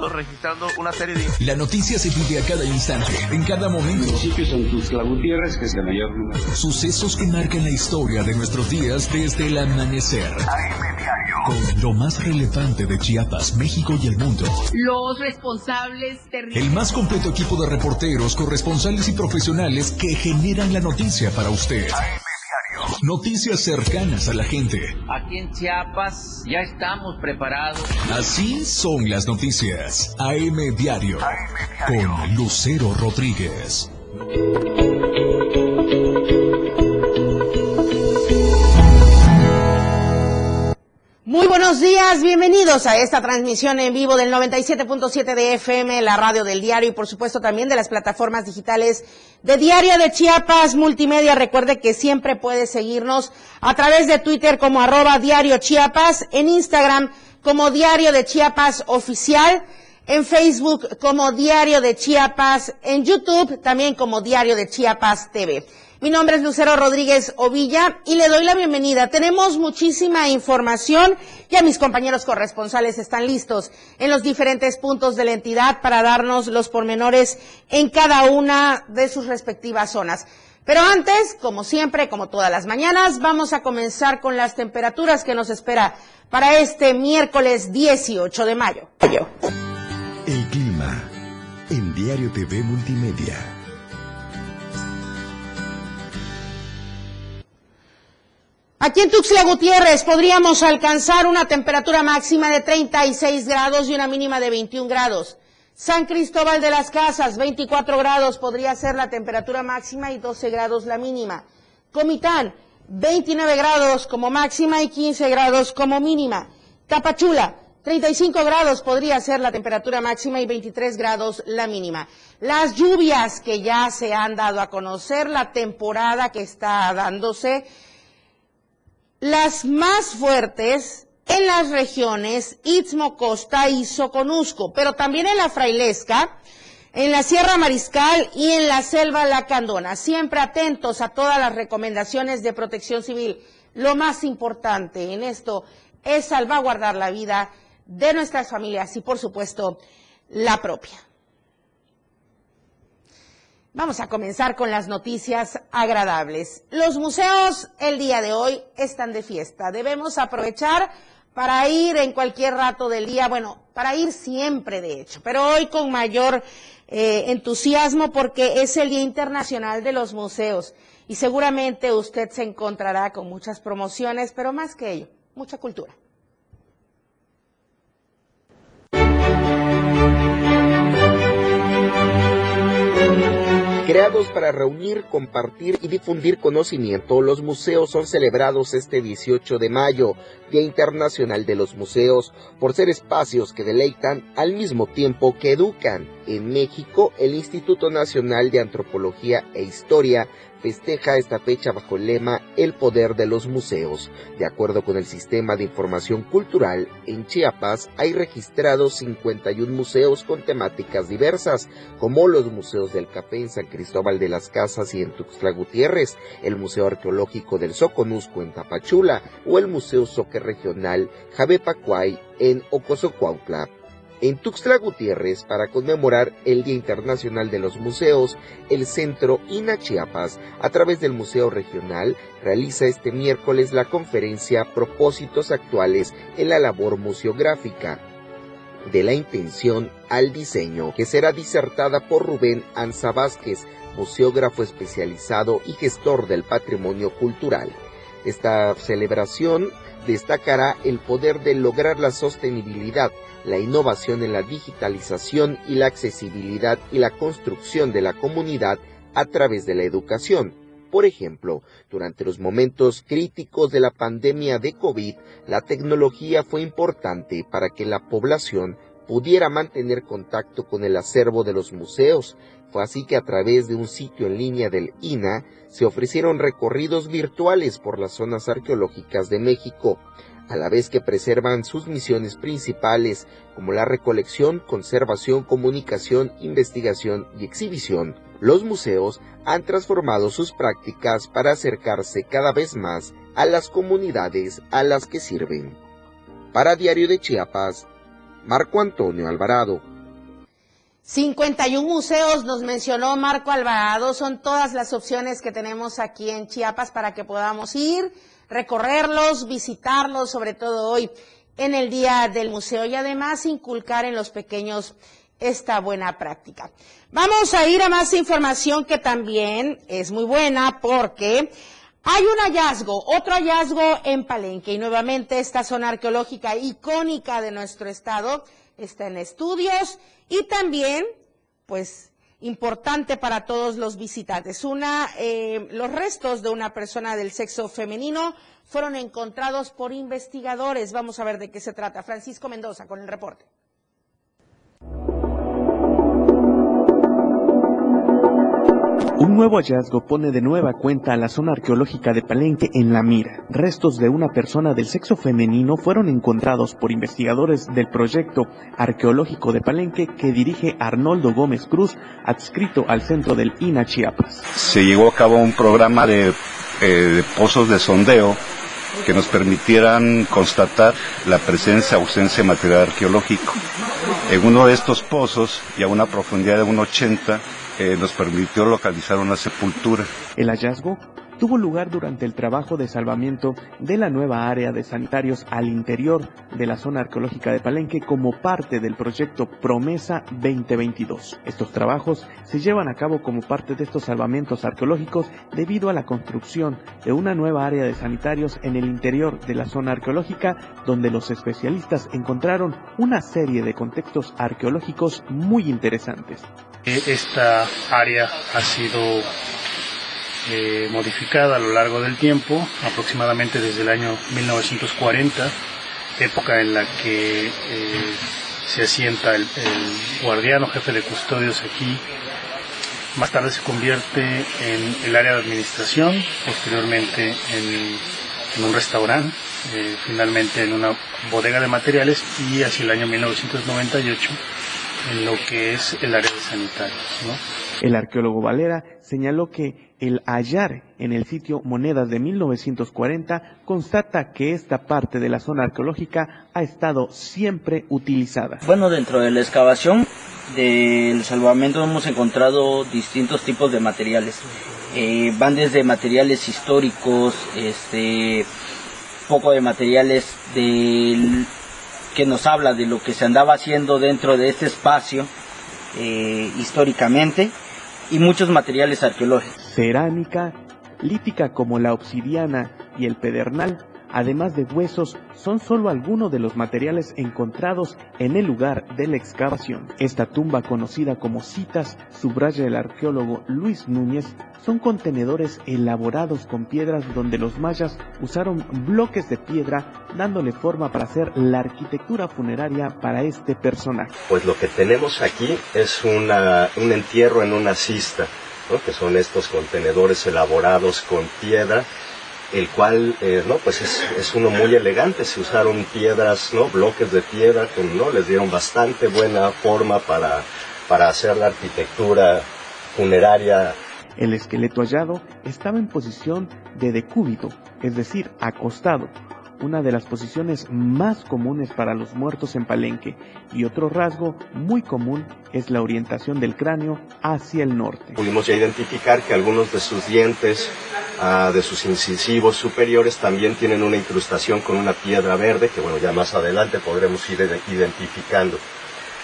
estado registrando una serie de... La noticia se vive a cada instante, en cada momento. Municipios son Tuxtla Gutiérrez, que es el mayor número. Sucesos que marcan la historia de nuestros días desde el amanecer. Con lo más relevante de Chiapas, México y el mundo. Los responsables terribles. El más completo equipo de reporteros, corresponsales y profesionales que generan la noticia para usted. Noticias cercanas a la gente. Aquí en Chiapas ya estamos preparados. Así son las noticias. AM Diario. Con Lucero Rodríguez. Muy buenos días, bienvenidos a esta transmisión en vivo del 97.7 de FM, la radio del diario y por supuesto también de las plataformas digitales de Diario de Chiapas Multimedia. Recuerde que siempre puede seguirnos a través de Twitter como arroba Diario Chiapas, en Instagram como Diario de Chiapas Oficial, en Facebook como Diario de Chiapas, en YouTube también como Diario de Chiapas TV. Mi nombre es Lucero Rodríguez Ovilla y le doy la bienvenida. Tenemos muchísima información. Ya mis compañeros corresponsales están listos en los diferentes puntos de la entidad para darnos los pormenores en cada una de sus respectivas zonas. Pero antes, como siempre, como todas las mañanas, vamos a comenzar con las temperaturas que nos espera para este miércoles 18 de mayo. El clima en Diario TV Multimedia. Aquí en Tuxtla Gutiérrez podríamos alcanzar una temperatura máxima de 36 grados y una mínima de 21 grados. San Cristóbal de las Casas, 24 grados podría ser la temperatura máxima y 12 grados la mínima. Comitán, 29 grados como máxima y 15 grados como mínima. Tapachula, 35 grados podría ser la temperatura máxima y 23 grados la mínima. Las lluvias que ya se han dado a conocer, la temporada que está dándose, las más fuertes en las regiones Istmo, Costa y Soconusco, pero también en la Frailesca, en la Sierra Mariscal y en la Selva Lacandona. Siempre atentos a todas las recomendaciones de protección civil. Lo más importante en esto es salvaguardar la vida de nuestras familias y, por supuesto, la propia. Vamos a comenzar con las noticias agradables. Los museos el día de hoy están de fiesta. Debemos aprovechar para ir en cualquier rato del día, bueno, para ir siempre de hecho, pero hoy con mayor eh, entusiasmo porque es el Día Internacional de los Museos y seguramente usted se encontrará con muchas promociones, pero más que ello, mucha cultura. Creados para reunir, compartir y difundir conocimiento, los museos son celebrados este 18 de mayo, Día Internacional de los Museos, por ser espacios que deleitan al mismo tiempo que educan. En México, el Instituto Nacional de Antropología e Historia festeja esta fecha bajo el lema El poder de los museos. De acuerdo con el Sistema de Información Cultural, en Chiapas hay registrados 51 museos con temáticas diversas, como los museos del café en San Cristóbal de las Casas y en Tuxtla Gutiérrez, el Museo Arqueológico del Soconusco en Tapachula o el Museo Soque Regional Javepacuay en Ocosocuautla. En Tuxtla Gutiérrez, para conmemorar el Día Internacional de los Museos, el Centro INA Chiapas, a través del Museo Regional, realiza este miércoles la conferencia Propósitos Actuales en la Labor Museográfica, de la intención al diseño, que será disertada por Rubén Anza Vázquez, museógrafo especializado y gestor del patrimonio cultural. Esta celebración destacará el poder de lograr la sostenibilidad, la innovación en la digitalización y la accesibilidad y la construcción de la comunidad a través de la educación. Por ejemplo, durante los momentos críticos de la pandemia de COVID, la tecnología fue importante para que la población pudiera mantener contacto con el acervo de los museos. Fue así que a través de un sitio en línea del INA se ofrecieron recorridos virtuales por las zonas arqueológicas de México, a la vez que preservan sus misiones principales como la recolección, conservación, comunicación, investigación y exhibición. Los museos han transformado sus prácticas para acercarse cada vez más a las comunidades a las que sirven. Para Diario de Chiapas, Marco Antonio Alvarado. 51 museos nos mencionó Marco Alvarado, son todas las opciones que tenemos aquí en Chiapas para que podamos ir, recorrerlos, visitarlos, sobre todo hoy en el Día del Museo y además inculcar en los pequeños esta buena práctica. Vamos a ir a más información que también es muy buena porque hay un hallazgo, otro hallazgo en Palenque y nuevamente esta zona arqueológica icónica de nuestro estado está en estudios y también, pues, importante para todos los visitantes. Una, eh, los restos de una persona del sexo femenino fueron encontrados por investigadores. Vamos a ver de qué se trata. Francisco Mendoza con el reporte. Un nuevo hallazgo pone de nueva cuenta a la zona arqueológica de Palenque en la mira. Restos de una persona del sexo femenino fueron encontrados por investigadores del proyecto arqueológico de Palenque que dirige Arnoldo Gómez Cruz, adscrito al centro del INA Chiapas. Se llevó a cabo un programa de, eh, pozos de sondeo que nos permitieran constatar la presencia o ausencia de material arqueológico. En uno de estos pozos y a una profundidad de 1,80 eh, nos permitió localizar una sepultura. El hallazgo tuvo lugar durante el trabajo de salvamiento de la nueva área de sanitarios al interior de la zona arqueológica de Palenque como parte del proyecto Promesa 2022. Estos trabajos se llevan a cabo como parte de estos salvamentos arqueológicos debido a la construcción de una nueva área de sanitarios en el interior de la zona arqueológica donde los especialistas encontraron una serie de contextos arqueológicos muy interesantes. Esta área ha sido eh, modificada a lo largo del tiempo, aproximadamente desde el año 1940, época en la que eh, se asienta el, guardiano jefe de custodios aquí. Más tarde se convierte en el área de administración, posteriormente en, un restaurante, eh, finalmente en una bodega de materiales y hacia el año 1998 en lo que es el área de sanitarios. El arqueólogo Valera señaló que el hallar en el sitio Monedas de 1940 constata que esta parte de la zona arqueológica ha estado siempre utilizada. Bueno, dentro de la excavación del salvamento hemos encontrado distintos tipos de materiales. Eh, van desde materiales históricos, este, poco de materiales que nos habla de lo que se andaba haciendo dentro de este espacio eh, históricamente y muchos materiales arqueológicos. Cerámica, lítica como la obsidiana y el pedernal, además de huesos, son solo algunos de los materiales encontrados en el lugar de la excavación. Esta tumba, conocida como citas, subraya el arqueólogo Luis Núñez, son contenedores elaborados con piedras donde los mayas usaron bloques de piedra dándole forma para hacer la arquitectura funeraria para este personaje. Pues lo que tenemos aquí es un entierro en una cista, que son estos contenedores elaborados con piedra el cual eh, no pues es, uno muy elegante. Se usaron piedras no bloques de piedra que no les dieron bastante buena forma para para hacer la arquitectura funeraria. El esqueleto hallado estaba en posición de decúbito es decir acostado una de las posiciones más comunes para los muertos en Palenque, y otro rasgo muy común es la orientación del cráneo hacia el norte. Pudimos ya identificar que algunos de sus dientes, ah, de sus incisivos superiores, también tienen una incrustación con una piedra verde, que bueno, ya más adelante podremos ir identificando.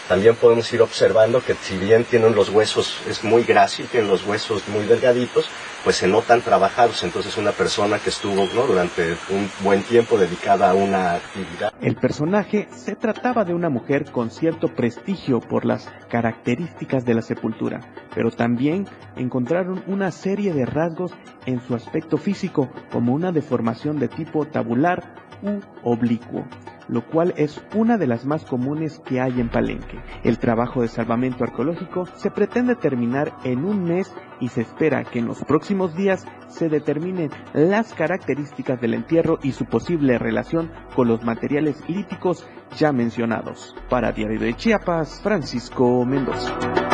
También podemos ir observando que si bien tienen los huesos, es muy grácil, tienen los huesos muy delgaditos, pues se notan trabajados. Entonces una persona que estuvo durante un buen tiempo dedicada a una actividad. El personaje se trataba de una mujer con cierto prestigio por las características de la sepultura, pero también encontraron una serie de rasgos en su aspecto físico, como una deformación de tipo tabular u oblicuo lo cual es una de las más comunes que hay en Palenque. El trabajo de salvamento arqueológico se pretende terminar en un mes y se espera que en los próximos días se determinen las características del entierro y su posible relación con los materiales líticos ya mencionados. Para Diario de Chiapas, Francisco Mendoza.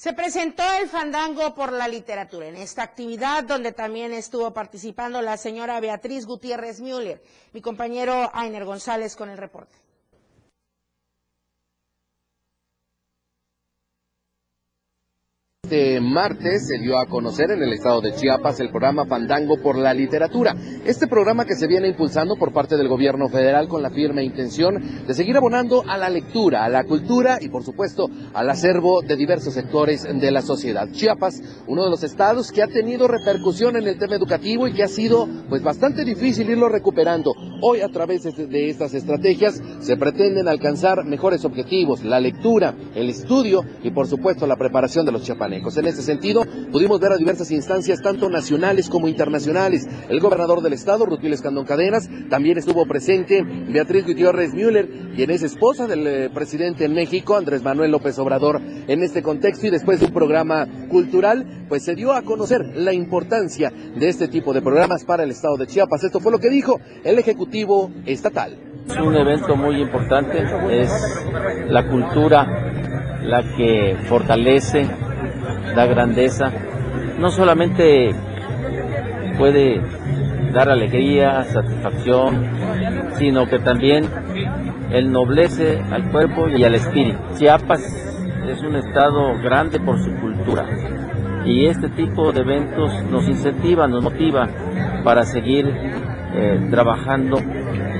Se presentó el fandango por la literatura en esta actividad donde también estuvo participando la señora Beatriz Gutiérrez Müller. Mi compañero Ainer González con el reporte. Este martes se dio a conocer en el estado de Chiapas el programa Fandango por la Literatura. Este programa que se viene impulsando por parte del gobierno federal con la firme intención de seguir abonando a la lectura, a la cultura y por supuesto al acervo de diversos sectores de la sociedad. Chiapas, uno de los estados que ha tenido repercusión en el tema educativo y que ha sido pues bastante difícil irlo recuperando. Hoy a través de estas estrategias se pretenden alcanzar mejores objetivos, la lectura, el estudio y por supuesto la preparación de los chiapanecos. En ese sentido, pudimos ver a diversas instancias, tanto nacionales como internacionales. El gobernador del estado, Rutil Escandón Cadenas, también estuvo presente Beatriz Gutiérrez Müller, quien es esposa del eh, presidente en México, Andrés Manuel López Obrador. En este contexto y después de un programa cultural, pues se dio a conocer la importancia de este tipo de programas para el estado de Chiapas. Esto fue lo que dijo el Ejecutivo Estatal. Es un evento muy importante, es la cultura la que fortalece, da grandeza, no solamente puede dar alegría, satisfacción, sino que también ennoblece al cuerpo y al espíritu. Chiapas es un estado grande por su cultura y este tipo de eventos nos incentiva, nos motiva para seguir eh, trabajando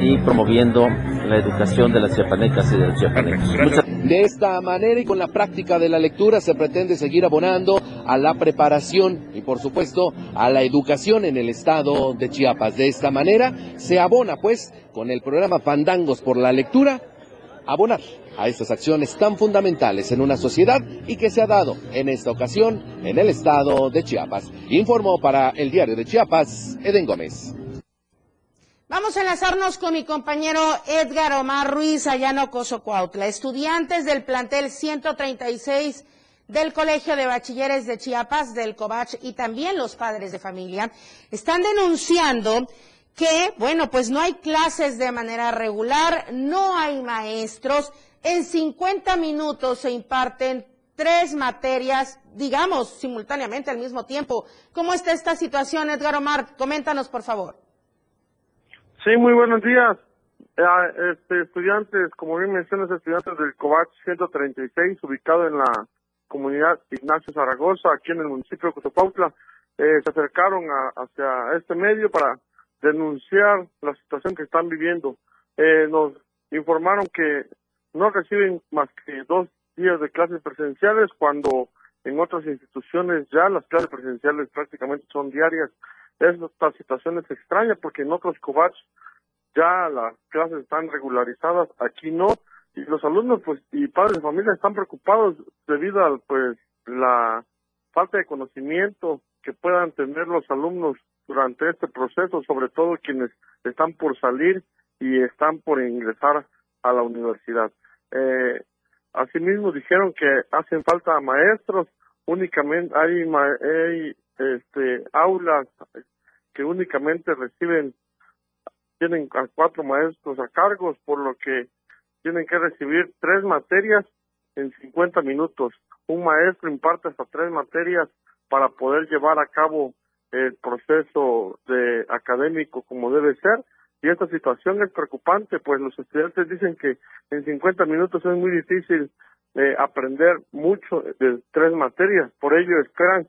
y promoviendo la educación de las chiapanecas y de los chiapanecos. De esta manera y con la práctica de la lectura se pretende seguir abonando a la preparación y por supuesto a la educación en el estado de Chiapas. De esta manera se abona pues con el programa Fandangos por la lectura, abonar a estas acciones tan fundamentales en una sociedad y que se ha dado en esta ocasión en el estado de Chiapas. Informó para el diario de Chiapas, Eden Gómez. Vamos a enlazarnos con mi compañero Edgar Omar Ruiz Ayano Cozocuautla. Estudiantes del plantel 136 del Colegio de Bachilleres de Chiapas, del COBACH y también los padres de familia están denunciando que, bueno, pues no hay clases de manera regular, no hay maestros. En 50 minutos se imparten tres materias, digamos, simultáneamente al mismo tiempo. ¿Cómo está esta situación, Edgar Omar? Coméntanos, por favor. Sí, muy buenos días. Este, estudiantes, como bien mencionas, estudiantes del COVACH 136, ubicado en la comunidad Ignacio Zaragoza, aquí en el municipio de Cotopautla, eh, se acercaron hacia este medio para denunciar la situación que están viviendo. Eh, nos informaron que no reciben más que dos días de clases presenciales cuando en otras instituciones ya las clases presenciales prácticamente son diarias esta situación es extraña porque en otros COVACH ya las clases están regularizadas, aquí no, y los alumnos pues y padres de familia están preocupados debido a pues la falta de conocimiento que puedan tener los alumnos durante este proceso, sobre todo quienes están por salir y están por ingresar a la universidad. Eh, asimismo dijeron que hacen falta maestros, únicamente hay, hay este, aulas que únicamente reciben, tienen a cuatro maestros a cargos, por lo que tienen que recibir tres materias en 50 minutos. Un maestro imparte hasta tres materias para poder llevar a cabo el proceso de académico como debe ser. Y esta situación es preocupante, pues los estudiantes dicen que en 50 minutos es muy difícil eh, aprender mucho de tres materias. Por ello esperan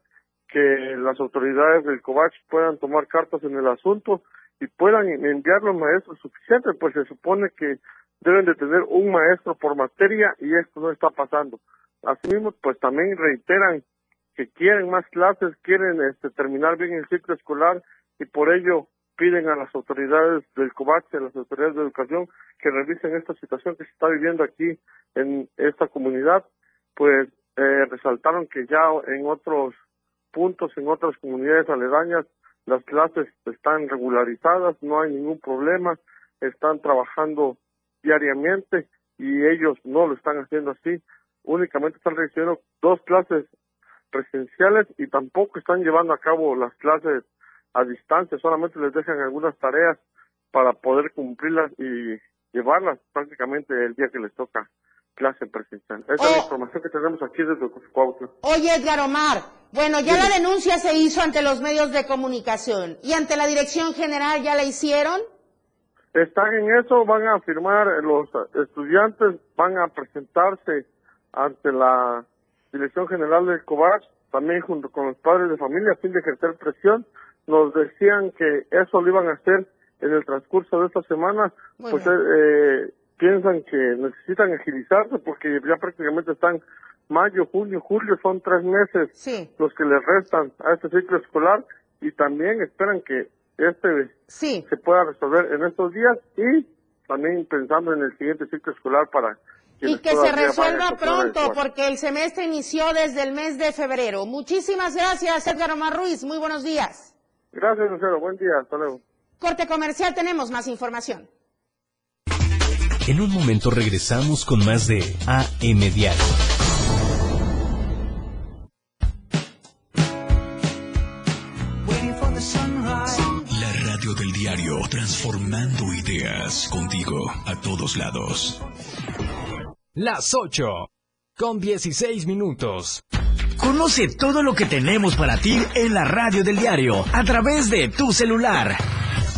que las autoridades del COVACH puedan tomar cartas en el asunto y puedan enviar los maestros suficientes, pues se supone que deben de tener un maestro por materia y esto no está pasando. Asimismo, pues también reiteran que quieren más clases, quieren este, terminar bien el ciclo escolar y por ello piden a las autoridades del COVACH, a las autoridades de educación, que revisen esta situación que se está viviendo aquí en esta comunidad, pues eh, resaltaron que ya en otros puntos en otras comunidades aledañas las clases están regularizadas, no hay ningún problema, están trabajando diariamente y ellos no lo están haciendo así, únicamente están recibiendo dos clases presenciales y tampoco están llevando a cabo las clases a distancia, solamente les dejan algunas tareas para poder cumplirlas y llevarlas prácticamente el día que les toca clase presencial. Esa es la oh. información que tenemos aquí desde Cuautla. Oye, Edgar Omar, bueno, ya la denuncia se hizo ante los medios de comunicación y ante la Dirección General ya la hicieron. Están en eso, van a firmar, los estudiantes van a presentarse ante la Dirección General del COVAX también junto con los padres de familia a fin de ejercer presión. Nos decían que eso lo iban a hacer en el transcurso de esta semana, pues eh, piensan que necesitan agilizarse porque ya prácticamente están mayo, junio, julio, son tres meses los que les restan a este ciclo escolar y también esperan que este se pueda resolver en estos días y también pensando en el siguiente ciclo escolar para y que se resuelva pronto porque el semestre inició desde el mes de febrero. Muchísimas gracias, Edgar Omar Ruiz. Muy buenos días. Gracias, Lucero. Buen día. Hasta luego. Corte comercial, tenemos más información. En un momento regresamos con más de AM Diario. del diario, transformando ideas contigo a todos lados. Las 8, con 16 minutos. Conoce todo lo que tenemos para ti en la radio del diario, a través de tu celular.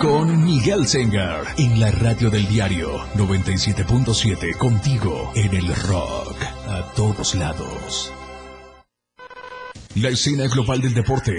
con Miguel Sengar en la radio del diario 97.7 contigo en el rock a todos lados. La escena global del deporte.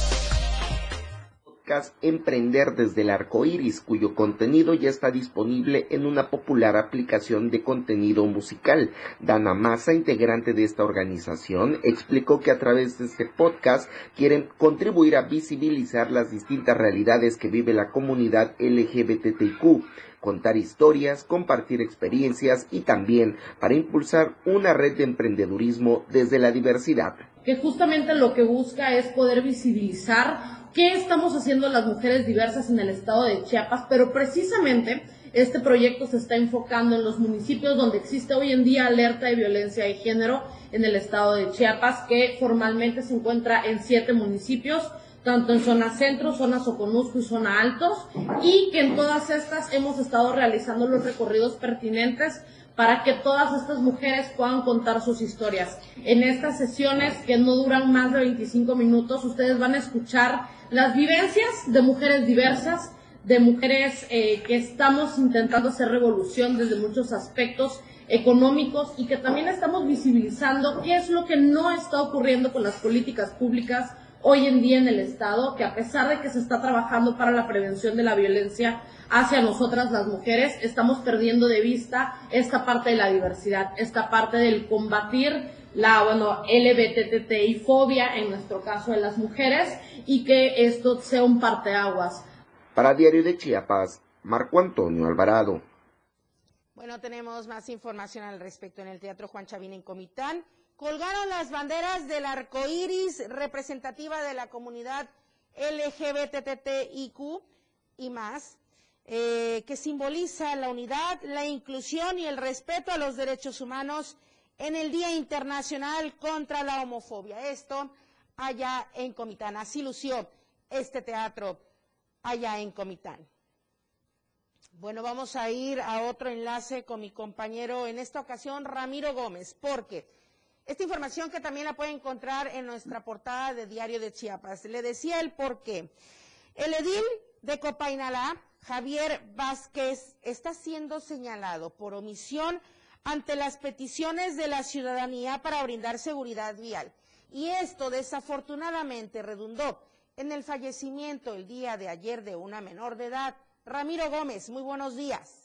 Emprender desde el Arco Iris, cuyo contenido ya está disponible en una popular aplicación de contenido musical. Dana Massa, integrante de esta organización, explicó que a través de este podcast quieren contribuir a visibilizar las distintas realidades que vive la comunidad LGBTIQ contar historias, compartir experiencias y también para impulsar una red de emprendedurismo desde la diversidad. Que justamente lo que busca es poder visibilizar qué estamos haciendo las mujeres diversas en el estado de Chiapas, pero precisamente este proyecto se está enfocando en los municipios donde existe hoy en día alerta de violencia de género en el estado de Chiapas, que formalmente se encuentra en siete municipios tanto en zona centro, zona Soconusco y zona altos, y que en todas estas hemos estado realizando los recorridos pertinentes para que todas estas mujeres puedan contar sus historias. En estas sesiones que no duran más de 25 minutos, ustedes van a escuchar las vivencias de mujeres diversas, de mujeres eh, que estamos intentando hacer revolución desde muchos aspectos económicos y que también estamos visibilizando qué es lo que no está ocurriendo con las políticas públicas hoy en día en el Estado, que a pesar de que se está trabajando para la prevención de la violencia hacia nosotras las mujeres, estamos perdiendo de vista esta parte de la diversidad, esta parte del combatir la, bueno, y fobia, en nuestro caso de las mujeres, y que esto sea un parteaguas. Para Diario de Chiapas, Marco Antonio Alvarado. Bueno, tenemos más información al respecto en el Teatro Juan Chavín en Comitán colgaron las banderas del arco iris representativa de la comunidad LGBTTIQ y más, eh, que simboliza la unidad, la inclusión y el respeto a los derechos humanos en el Día Internacional contra la Homofobia. Esto allá en Comitán. Así lució este teatro allá en Comitán. Bueno, vamos a ir a otro enlace con mi compañero, en esta ocasión Ramiro Gómez, porque esta información que también la puede encontrar en nuestra portada de Diario de Chiapas. Le decía el por qué. El edil de Copainalá, Javier Vázquez, está siendo señalado por omisión ante las peticiones de la ciudadanía para brindar seguridad vial. Y esto desafortunadamente redundó en el fallecimiento el día de ayer de una menor de edad. Ramiro Gómez, muy buenos días.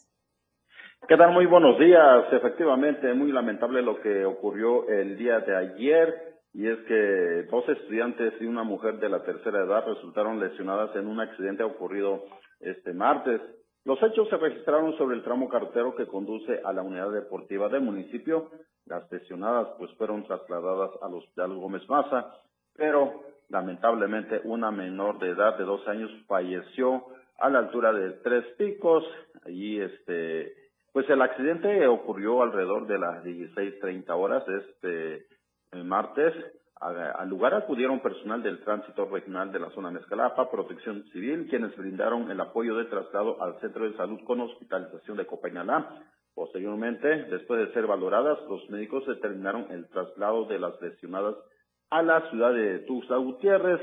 ¿Qué tal? Muy buenos días. Efectivamente, muy lamentable lo que ocurrió el día de ayer y es que dos estudiantes y una mujer de la tercera edad resultaron lesionadas en un accidente ocurrido este martes. Los hechos se registraron sobre el tramo carretero que conduce a la unidad deportiva del municipio. Las lesionadas pues fueron trasladadas al Hospital Gómez Maza, pero lamentablemente una menor de edad de dos años falleció a la altura de Tres Picos. Allí este pues el accidente ocurrió alrededor de las 16.30 horas este martes. Al lugar acudieron personal del tránsito regional de la zona Mezcalapa, Protección Civil, quienes brindaron el apoyo de traslado al centro de salud con hospitalización de Copainalá. Posteriormente, después de ser valoradas, los médicos determinaron el traslado de las lesionadas a la ciudad de Tuxtla Gutiérrez,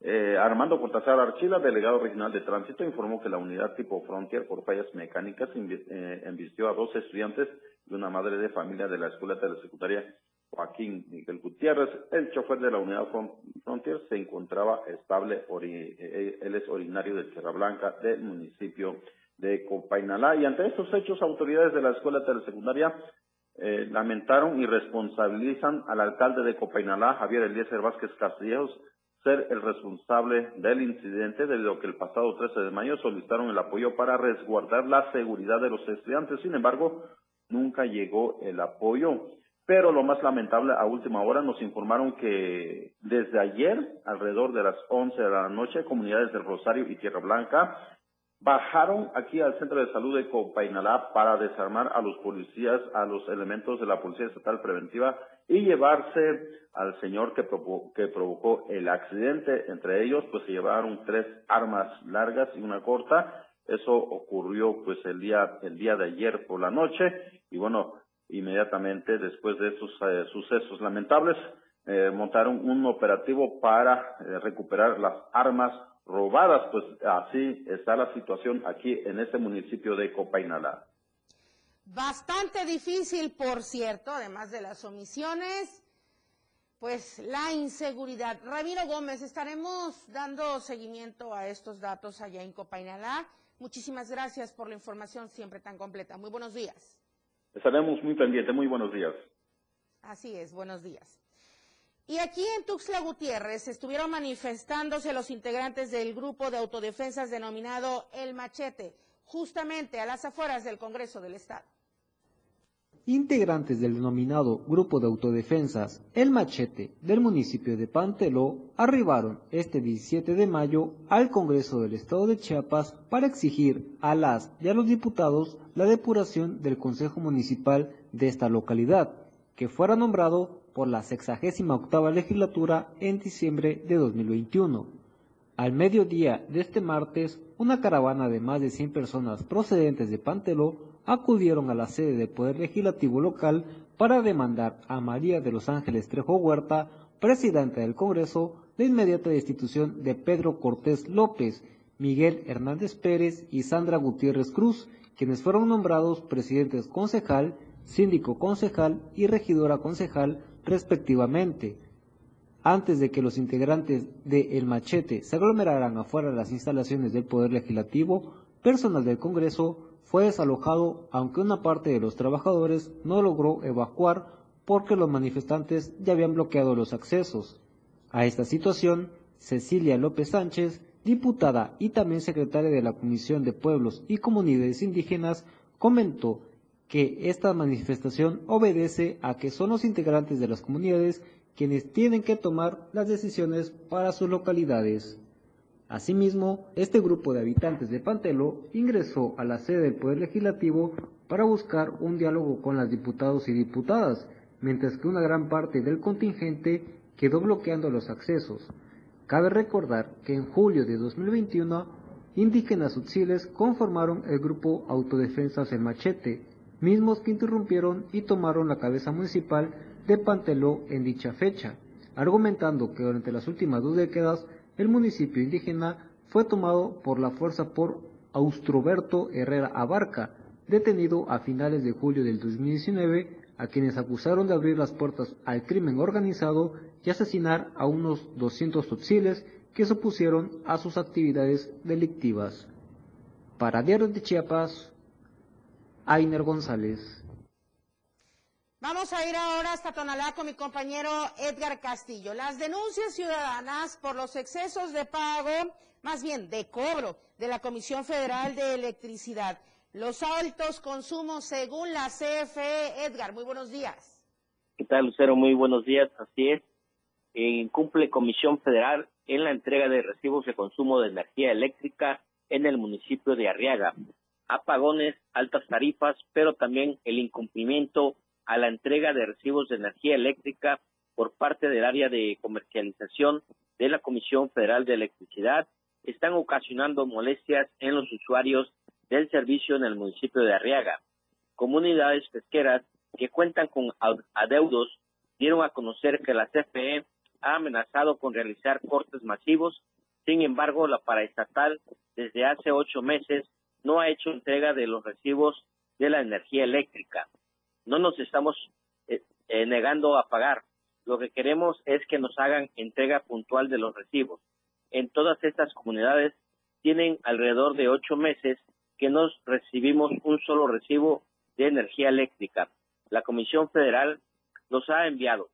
eh, Armando Cortázar Archila, delegado regional de tránsito, informó que la unidad tipo Frontier por fallas mecánicas eh, a dos estudiantes y una madre de familia de la escuela de la secundaria Joaquín Miguel Gutiérrez. El chofer de la unidad Frontier se encontraba estable, eh, él es originario de Tierra Blanca, del municipio de Copainalá. Y ante estos hechos, autoridades de la escuela telesecundaria eh, lamentaron y responsabilizan al alcalde de Copainalá, Javier Eliezer Vázquez Castillejos, ser el responsable del incidente debido a que el pasado 13 de mayo solicitaron el apoyo para resguardar la seguridad de los estudiantes. Sin embargo, nunca llegó el apoyo. Pero lo más lamentable, a última hora nos informaron que desde ayer, alrededor de las 11 de la noche, comunidades del Rosario y Tierra Blanca bajaron aquí al centro de salud de Copainalá para desarmar a los policías, a los elementos de la Policía Estatal Preventiva y llevarse al señor que, provocó, que provocó el accidente. Entre ellos, pues se llevaron tres armas largas y una corta. Eso ocurrió pues el día, el día de ayer por la noche y bueno, inmediatamente después de esos eh, sucesos lamentables, eh, montaron un operativo para eh, recuperar las armas robadas, pues así está la situación aquí en este municipio de Copainalá. Bastante difícil, por cierto, además de las omisiones, pues la inseguridad. Ramiro Gómez, estaremos dando seguimiento a estos datos allá en Copainalá. Muchísimas gracias por la información siempre tan completa. Muy buenos días. Estaremos muy pendientes. Muy buenos días. Así es, buenos días. Y aquí en Tuxtla Gutiérrez estuvieron manifestándose los integrantes del grupo de autodefensas denominado El Machete, justamente a las afueras del Congreso del Estado. Integrantes del denominado Grupo de Autodefensas El Machete del municipio de Panteló arribaron este 17 de mayo al Congreso del Estado de Chiapas para exigir a las y a los diputados la depuración del Consejo Municipal de esta localidad, que fuera nombrado por la 68 octava legislatura en diciembre de 2021. Al mediodía de este martes, una caravana de más de 100 personas procedentes de Panteló acudieron a la sede del Poder Legislativo local para demandar a María de los Ángeles Trejo Huerta, presidenta del Congreso, la inmediata destitución de Pedro Cortés López, Miguel Hernández Pérez y Sandra Gutiérrez Cruz, quienes fueron nombrados presidentes concejal síndico concejal y regidora concejal respectivamente. Antes de que los integrantes de El Machete se aglomeraran afuera de las instalaciones del Poder Legislativo, personal del Congreso fue desalojado, aunque una parte de los trabajadores no logró evacuar porque los manifestantes ya habían bloqueado los accesos. A esta situación, Cecilia López Sánchez, diputada y también secretaria de la Comisión de Pueblos y Comunidades Indígenas, comentó que esta manifestación obedece a que son los integrantes de las comunidades quienes tienen que tomar las decisiones para sus localidades. Asimismo, este grupo de habitantes de Pantelo ingresó a la sede del Poder Legislativo para buscar un diálogo con las diputados y diputadas, mientras que una gran parte del contingente quedó bloqueando los accesos. Cabe recordar que en julio de 2021, indígenas utziles conformaron el grupo Autodefensas El Machete, mismos que interrumpieron y tomaron la cabeza municipal de Panteló en dicha fecha, argumentando que durante las últimas dos décadas el municipio indígena fue tomado por la fuerza por Austroberto Herrera Abarca, detenido a finales de julio del 2019, a quienes acusaron de abrir las puertas al crimen organizado y asesinar a unos 200 tutziles que se opusieron a sus actividades delictivas. Para Diario de Chiapas, Ainer González. Vamos a ir ahora hasta Tonalá con mi compañero Edgar Castillo. Las denuncias ciudadanas por los excesos de pago, más bien de cobro, de la Comisión Federal de Electricidad. Los altos consumos según la CFE. Edgar, muy buenos días. ¿Qué tal, Lucero? Muy buenos días. Así es. cumple Comisión Federal en la entrega de recibos de consumo de energía eléctrica en el municipio de Arriaga. Apagones, altas tarifas, pero también el incumplimiento a la entrega de recibos de energía eléctrica por parte del área de comercialización de la Comisión Federal de Electricidad están ocasionando molestias en los usuarios del servicio en el municipio de Arriaga. Comunidades pesqueras que cuentan con adeudos dieron a conocer que la CFE ha amenazado con realizar cortes masivos. Sin embargo, la paraestatal desde hace ocho meses no ha hecho entrega de los recibos de la energía eléctrica no nos estamos eh, eh, negando a pagar. Lo que queremos es que nos hagan entrega puntual de los recibos. En todas estas comunidades tienen alrededor de ocho meses que no recibimos un solo recibo de energía eléctrica. La Comisión Federal los ha enviado.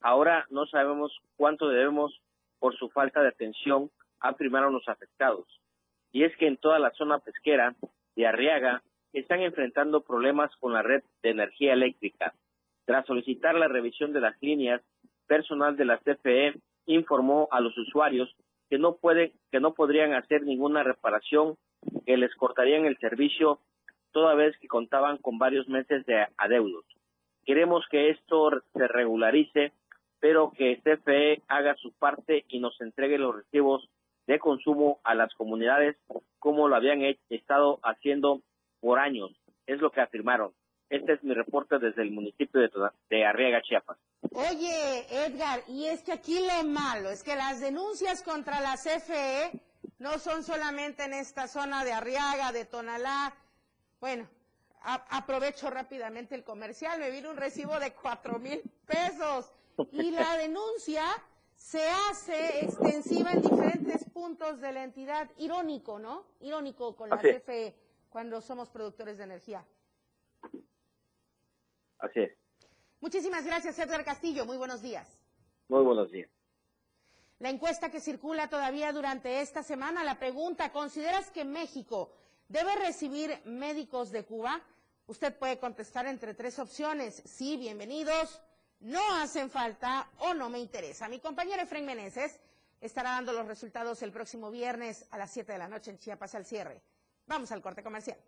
Ahora no sabemos cuánto debemos por su falta de atención a primar a los afectados. Y es que en toda la zona pesquera de Arriaga están enfrentando problemas con la red de energía eléctrica. Tras solicitar la revisión de las líneas, personal de la CFE informó a los usuarios que no puede, que no podrían hacer ninguna reparación, que les cortarían el servicio toda vez que contaban con varios meses de adeudos. Queremos que esto se regularice, pero que CFE haga su parte y nos entregue los recibos de consumo a las comunidades como lo habían estado haciendo por años, es lo que afirmaron. Este es mi reporte desde el municipio de, de Arriaga, Chiapas. Oye, Edgar, y es que aquí lo malo es que las denuncias contra la CFE no son solamente en esta zona de Arriaga, de Tonalá. Bueno, aprovecho rápidamente el comercial, me vino un recibo de cuatro mil pesos y la denuncia se hace extensiva en diferentes puntos de la entidad. Irónico, ¿no? Irónico con la CFE cuando somos productores de energía. Así es. Muchísimas gracias, Edgar Castillo. Muy buenos días. Muy buenos días. La encuesta que circula todavía durante esta semana, la pregunta, ¿consideras que México debe recibir médicos de Cuba? Usted puede contestar entre tres opciones. Sí, bienvenidos, no hacen falta o no me interesa. Mi compañero Efraín Meneses estará dando los resultados el próximo viernes a las 7 de la noche en Chiapas al cierre. Vamos al corte comercial.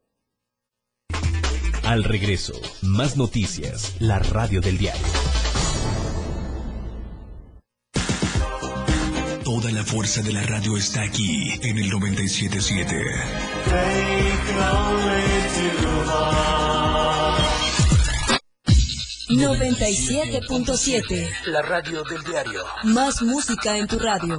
Al regreso, más noticias, la radio del diario. Toda la fuerza de la radio está aquí en el 977. 97.7. La radio del diario. Más música en tu radio.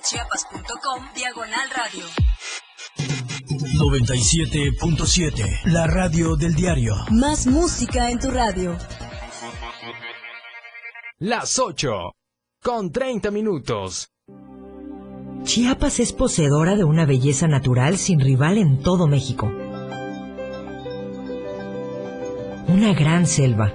www.diariodechiapas.com Diagonal Radio. 97.7. La radio del diario. Más música en tu radio. Las 8. Con 30 minutos. Chiapas es poseedora de una belleza natural sin rival en todo México. Una gran selva,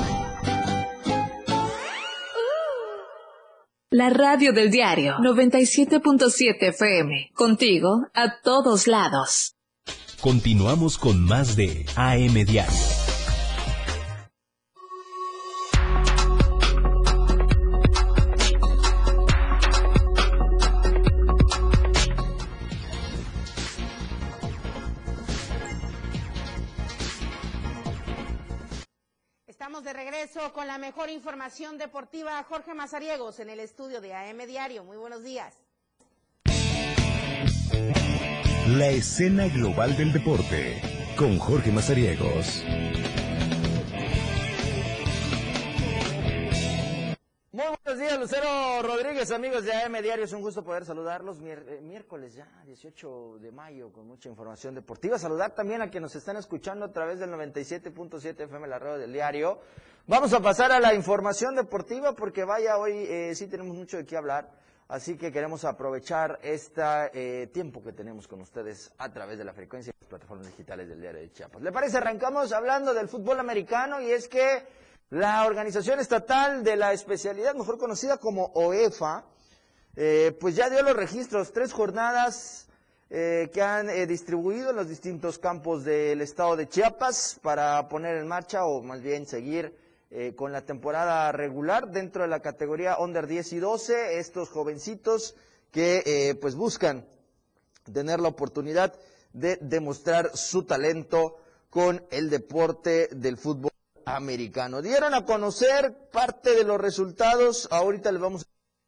La radio del diario 97.7 FM. Contigo a todos lados. Continuamos con más de AM Diario. Con la mejor información deportiva. Jorge Mazariegos en el estudio de AM Diario. Muy buenos días. La escena global del deporte con Jorge Mazariegos. Buenos días, Lucero Rodríguez, amigos de AM Diario. Es un gusto poder saludarlos. Eh, miércoles ya, 18 de mayo, con mucha información deportiva. Saludar también a quienes nos están escuchando a través del 97.7 FM, la radio del diario. Vamos a pasar a la información deportiva porque vaya, hoy eh, sí tenemos mucho de qué hablar. Así que queremos aprovechar este tiempo que tenemos con ustedes a través de la frecuencia de las plataformas digitales del diario de Chiapas. ¿Le parece? Arrancamos hablando del fútbol americano y es que la organización estatal de la especialidad, mejor conocida como OEFA, eh, pues ya dio los registros, tres jornadas eh, que han eh, distribuido en los distintos campos del estado de Chiapas para poner en marcha o más bien seguir con la temporada regular dentro de la categoría Under 10 y 12, estos jovencitos que pues buscan tener la oportunidad de demostrar su talento con el deporte del fútbol americano. Dieron a conocer parte de los resultados, ahorita les vamos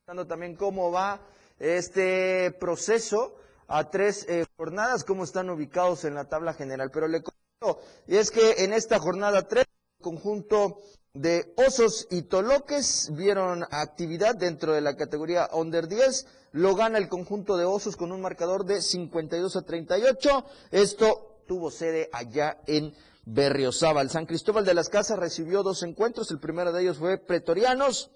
dando también cómo va este proceso a tres eh, jornadas, cómo están ubicados en la tabla general, pero le comento, y es que en esta jornada 3, el conjunto de Osos y Toloques vieron actividad dentro de la categoría Under 10. Lo gana el conjunto de Osos con un marcador de 52 a 38. Esto tuvo sede allá en Berriozábal. San Cristóbal de las Casas recibió dos encuentros. El primero de ellos fue Pretorianos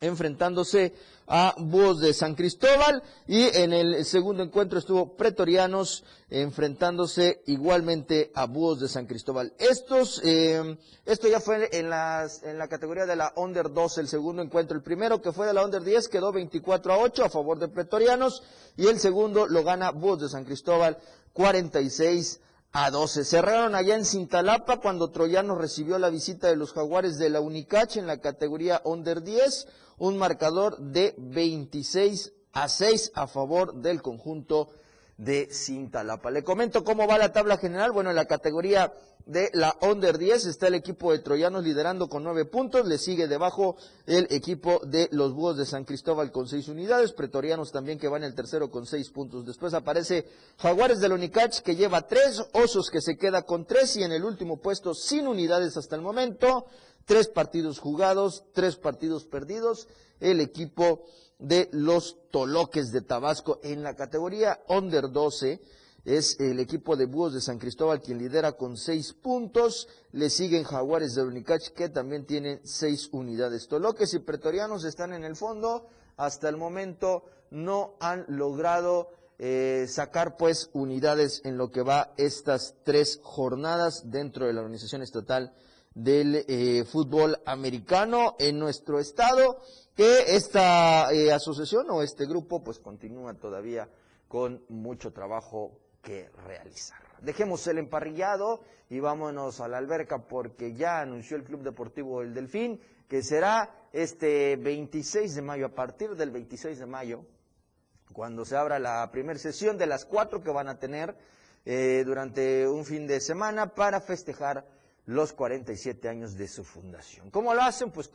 enfrentándose a Búhos de San Cristóbal y en el segundo encuentro estuvo Pretorianos enfrentándose igualmente a Búhos de San Cristóbal. Estos, eh, esto ya fue en, la categoría de la Under 12, el segundo encuentro. El primero que fue de la Under 10 quedó 24 a 8 a favor de Pretorianos y el segundo lo gana Búhos de San Cristóbal 46 a 12. Cerraron allá en Cintalapa cuando Troyano recibió la visita de los Jaguares de la Unicach en la categoría Under 10, un marcador de 26 a 6 a favor del conjunto de Cintalapa. Le comento cómo va la tabla general. Bueno, en la categoría de la Under 10 está el equipo de Troyanos liderando con nueve puntos. Le sigue debajo el equipo de los Búhos de San Cristóbal con seis unidades. Pretorianos también que va en el tercero con seis puntos. Después aparece Jaguares del Unicach que lleva tres. Osos que se queda con tres. Y en el último puesto sin unidades hasta el momento. Tres partidos jugados, tres partidos perdidos. El equipo de los Toloques de Tabasco en la categoría Under 12. Es el equipo de Búhos de San Cristóbal quien lidera con seis puntos. Le siguen Jaguares de Unicach que también tienen seis unidades. Toloques y Pretorianos están en el fondo. Hasta el momento no han logrado eh, sacar pues unidades en lo que va estas tres jornadas dentro de la organización estatal del eh, fútbol americano en nuestro estado que esta eh, asociación o este grupo pues continúa todavía con mucho trabajo que realizar. Dejemos el emparrillado y vámonos a la alberca porque ya anunció el Club Deportivo El Delfín que será este 26 de mayo, a partir del 26 de mayo, cuando se abra la primera sesión de las cuatro que van a tener eh, durante un fin de semana para festejar los 47 años de su fundación. ¿Cómo lo hacen? Pues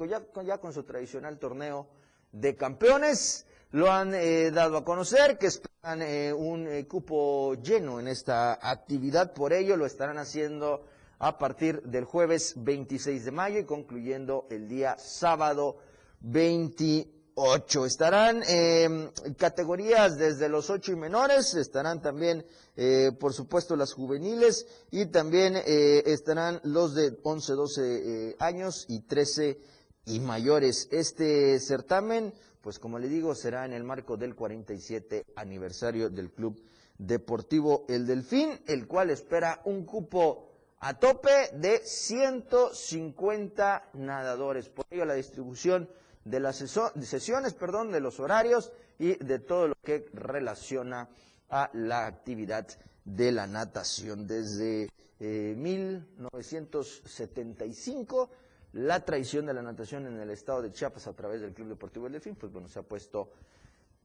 ya, con su tradicional torneo de campeones. Lo han eh, dado a conocer que esperan eh, un eh, cupo lleno en esta actividad. Por ello lo estarán haciendo a partir del jueves 26 de mayo y concluyendo el día sábado 20 8. Estarán eh, categorías desde los 8 y menores, estarán también, eh, por supuesto, las juveniles y también eh, estarán los de 11, 12 eh, años y 13 y mayores. Este certamen, pues como le digo, será en el marco del 47 aniversario del Club Deportivo El Delfín, el cual espera un cupo a tope de 150 nadadores. Por ello, la distribución de las sesiones, perdón, de los horarios y de todo lo que relaciona a la actividad de la natación. Desde 1975, eh, la traición de la natación en el estado de Chiapas a través del Club Deportivo del Delfín, pues bueno, se ha puesto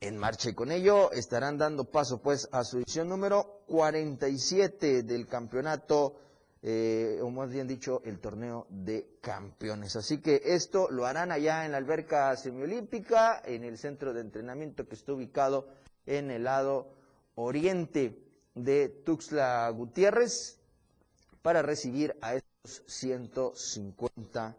en marcha y con ello estarán dando paso pues a su edición número 47 del campeonato eh, o más bien dicho, el torneo de campeones. Así que esto lo harán allá en la alberca semiolímpica, en el centro de entrenamiento que está ubicado en el lado oriente de Tuxtla Gutiérrez, para recibir a estos 150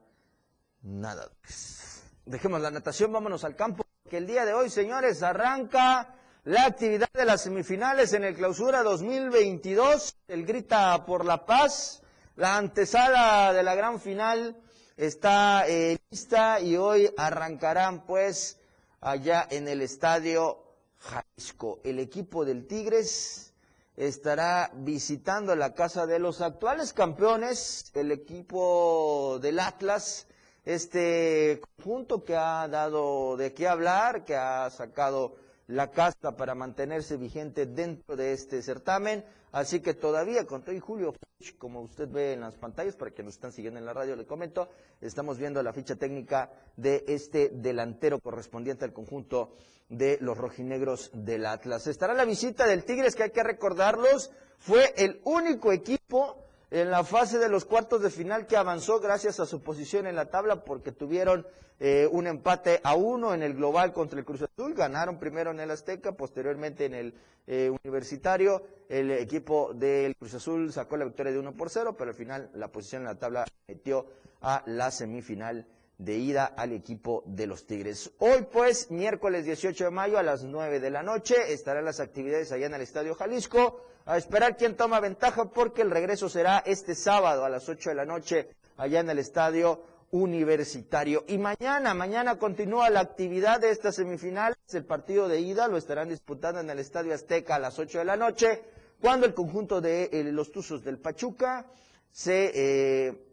nadadores. Dejemos la natación, vámonos al campo, que el día de hoy, señores, arranca la actividad de las semifinales en el clausura 2022, el Grita por la Paz, la antesala de la gran final está eh, lista y hoy arrancarán pues allá en el estadio Jalisco. El equipo del Tigres estará visitando la casa de los actuales campeones, el equipo del Atlas, este conjunto que ha dado de qué hablar, que ha sacado la casta para mantenerse vigente dentro de este certamen. Así que todavía con todo Julio, como usted ve en las pantallas, para que nos están siguiendo en la radio, le comento, estamos viendo la ficha técnica de este delantero correspondiente al conjunto de los rojinegros del Atlas. Estará la visita del Tigres, que hay que recordarlos, fue el único equipo en la fase de los cuartos de final que avanzó gracias a su posición en la tabla porque tuvieron eh, un empate a uno en el global contra el Cruz Azul, ganaron primero en el Azteca, posteriormente en el eh, Universitario, el equipo del Cruz Azul sacó la victoria de uno por cero, pero al final la posición en la tabla metió a la semifinal de ida al equipo de los Tigres. Hoy pues, miércoles 18 de mayo a las 9 de la noche, estarán las actividades allá en el Estadio Jalisco, a esperar quién toma ventaja porque el regreso será este sábado a las 8 de la noche allá en el Estadio Universitario. Y mañana, mañana continúa la actividad de esta semifinal, el partido de ida lo estarán disputando en el Estadio Azteca a las 8 de la noche, cuando el conjunto de eh, los Tuzos del Pachuca se eh,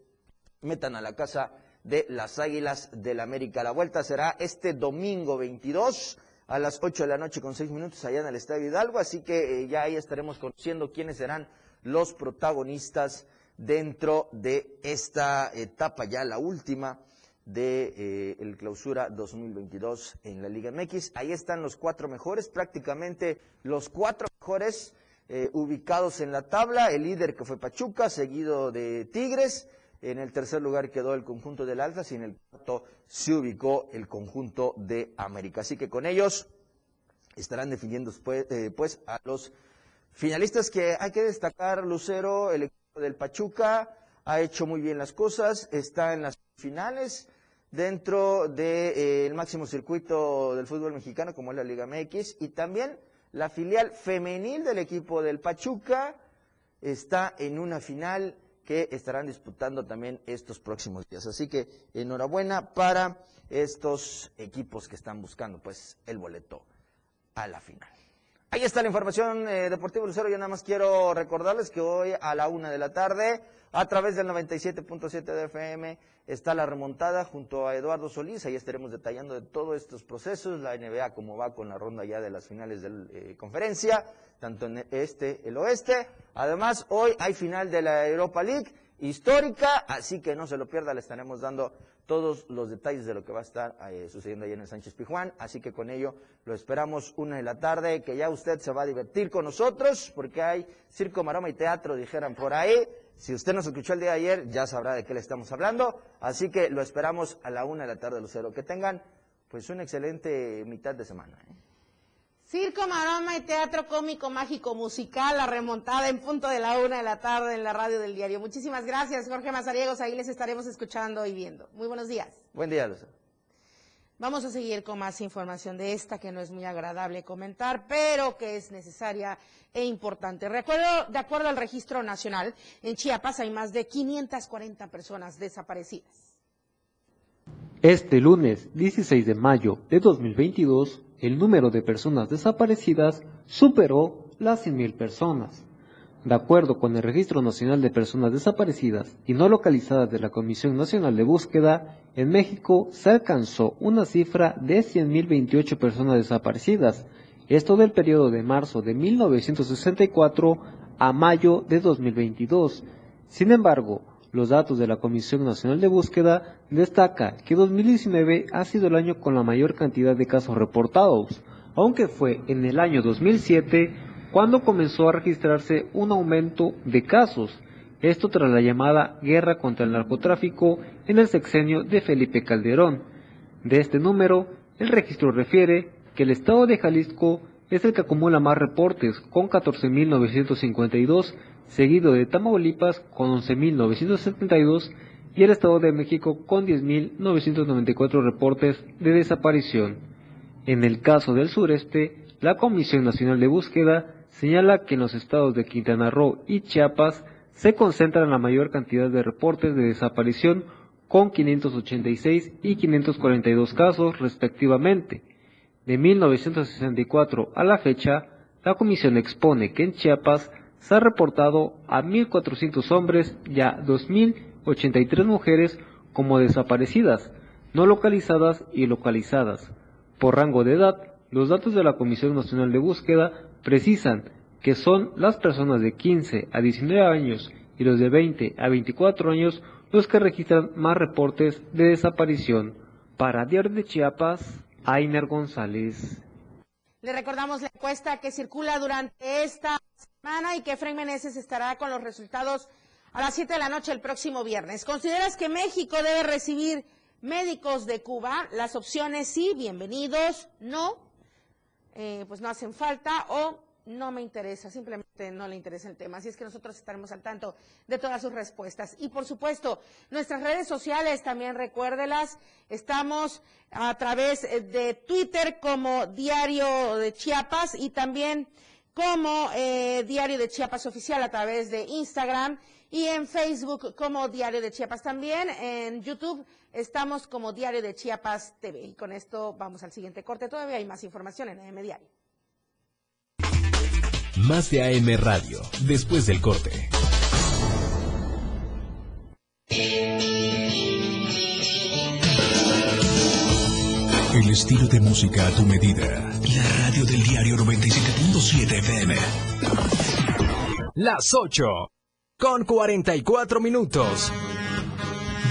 metan a la casa de las Águilas del América. La vuelta será este domingo 22 a las 8 de la noche con 6 minutos allá en el Estadio Hidalgo, así que eh, ya ahí estaremos conociendo quiénes serán los protagonistas dentro de esta etapa, ya la última de eh, el clausura 2022 en la Liga MX. Ahí están los cuatro mejores, prácticamente los cuatro mejores eh, ubicados en la tabla. El líder que fue Pachuca, seguido de Tigres. En el tercer lugar quedó el conjunto del Atlas y en el cuarto se ubicó el conjunto de América. Así que con ellos estarán definiendo pues, eh, pues a los finalistas que hay que destacar. Lucero, el equipo del Pachuca, ha hecho muy bien las cosas, está en las finales dentro del eh, máximo circuito del fútbol mexicano como es la Liga MX y también la filial femenil del equipo del Pachuca está en una final que estarán disputando también estos próximos días. Así que enhorabuena para estos equipos que están buscando pues el boleto a la final. Ahí está la información eh, deportiva Lucero. Yo nada más quiero recordarles que hoy a la una de la tarde, a través del 97.7 de FM, está la remontada junto a Eduardo Solís. Ahí estaremos detallando de todos estos procesos, la NBA, cómo va con la ronda ya de las finales de la eh, conferencia, tanto en este, el oeste. Además, hoy hay final de la Europa League histórica, así que no se lo pierda, le estaremos dando todos los detalles de lo que va a estar eh, sucediendo ahí en el Sánchez Pijuán. Así que con ello lo esperamos una de la tarde, que ya usted se va a divertir con nosotros, porque hay circo, maroma y teatro, dijeran por ahí. Si usted nos escuchó el día de ayer, ya sabrá de qué le estamos hablando. Así que lo esperamos a la una de la tarde, Lucero. Que tengan pues una excelente mitad de semana. ¿eh? Circo, maroma y teatro cómico, mágico, musical, la remontada en punto de la una de la tarde en la radio del diario. Muchísimas gracias, Jorge Mazariegos. Ahí les estaremos escuchando y viendo. Muy buenos días. Buen día, Lucero. Vamos a seguir con más información de esta que no es muy agradable comentar, pero que es necesaria e importante. Recuerdo, de acuerdo al registro nacional, en Chiapas hay más de 540 personas desaparecidas. Este lunes 16 de mayo de 2022, el número de personas desaparecidas superó las 100.000 personas. De acuerdo con el Registro Nacional de Personas Desaparecidas y no localizadas de la Comisión Nacional de Búsqueda, en México se alcanzó una cifra de 100.028 personas desaparecidas, esto del periodo de marzo de 1964 a mayo de 2022. Sin embargo, los datos de la Comisión Nacional de Búsqueda destaca que 2019 ha sido el año con la mayor cantidad de casos reportados, aunque fue en el año 2007 cuando comenzó a registrarse un aumento de casos, esto tras la llamada guerra contra el narcotráfico en el sexenio de Felipe Calderón. De este número, el registro refiere que el estado de Jalisco es el que acumula más reportes, con 14.952, seguido de Tamaulipas con 11.972 y el Estado de México con 10.994 reportes de desaparición. En el caso del sureste, la Comisión Nacional de Búsqueda señala que en los estados de Quintana Roo y Chiapas se concentran la mayor cantidad de reportes de desaparición con 586 y 542 casos respectivamente. De 1964 a la fecha, la comisión expone que en Chiapas se ha reportado a 1.400 hombres y a 2.083 mujeres como desaparecidas, no localizadas y localizadas. Por rango de edad, los datos de la Comisión Nacional de Búsqueda precisan que son las personas de 15 a 19 años y los de 20 a 24 años los que registran más reportes de desaparición. Para Diario de Chiapas, Ainer González. Le recordamos la encuesta que circula durante esta semana y que Efraín Meneses estará con los resultados a las 7 de la noche el próximo viernes. ¿Consideras que México debe recibir médicos de Cuba? Las opciones sí, bienvenidos, no, eh, pues no hacen falta o no me interesa, simplemente no le interesa el tema. Así es que nosotros estaremos al tanto de todas sus respuestas. Y por supuesto, nuestras redes sociales también recuérdelas. Estamos a través de Twitter como Diario de Chiapas y también como eh, Diario de Chiapas Oficial a través de Instagram y en Facebook como Diario de Chiapas también. En YouTube estamos como Diario de Chiapas TV. Y con esto vamos al siguiente corte. Todavía hay más información en AM Diario. Más de AM Radio, después del corte. El estilo de música a tu medida. La radio del diario 97.7 FM. las 8 con 44 minutos.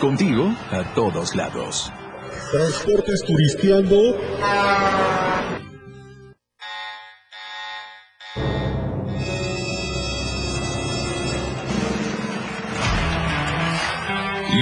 Contigo a todos lados. Transportes turisteando.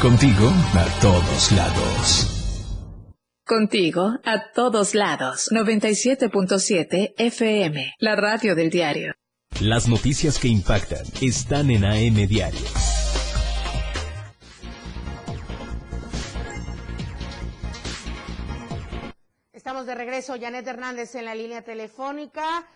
Contigo a todos lados. Contigo a todos lados. 97.7 FM, la radio del diario. Las noticias que impactan están en AM Diario. Estamos de regreso, Janet Hernández en la línea telefónica.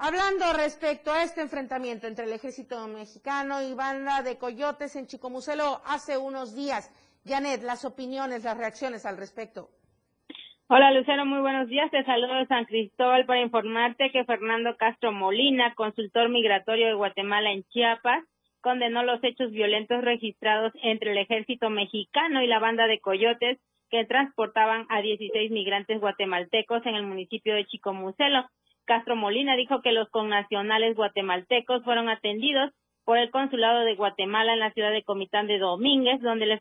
Hablando respecto a este enfrentamiento entre el ejército mexicano y banda de coyotes en Chicomucelo hace unos días. Janet, las opiniones, las reacciones al respecto. Hola Lucero, muy buenos días. Te saludo de San Cristóbal para informarte que Fernando Castro Molina, consultor migratorio de Guatemala en Chiapas, condenó los hechos violentos registrados entre el ejército mexicano y la banda de coyotes que transportaban a 16 migrantes guatemaltecos en el municipio de Chicomucelo. Castro Molina dijo que los connacionales guatemaltecos fueron atendidos por el consulado de Guatemala en la ciudad de Comitán de Domínguez, donde les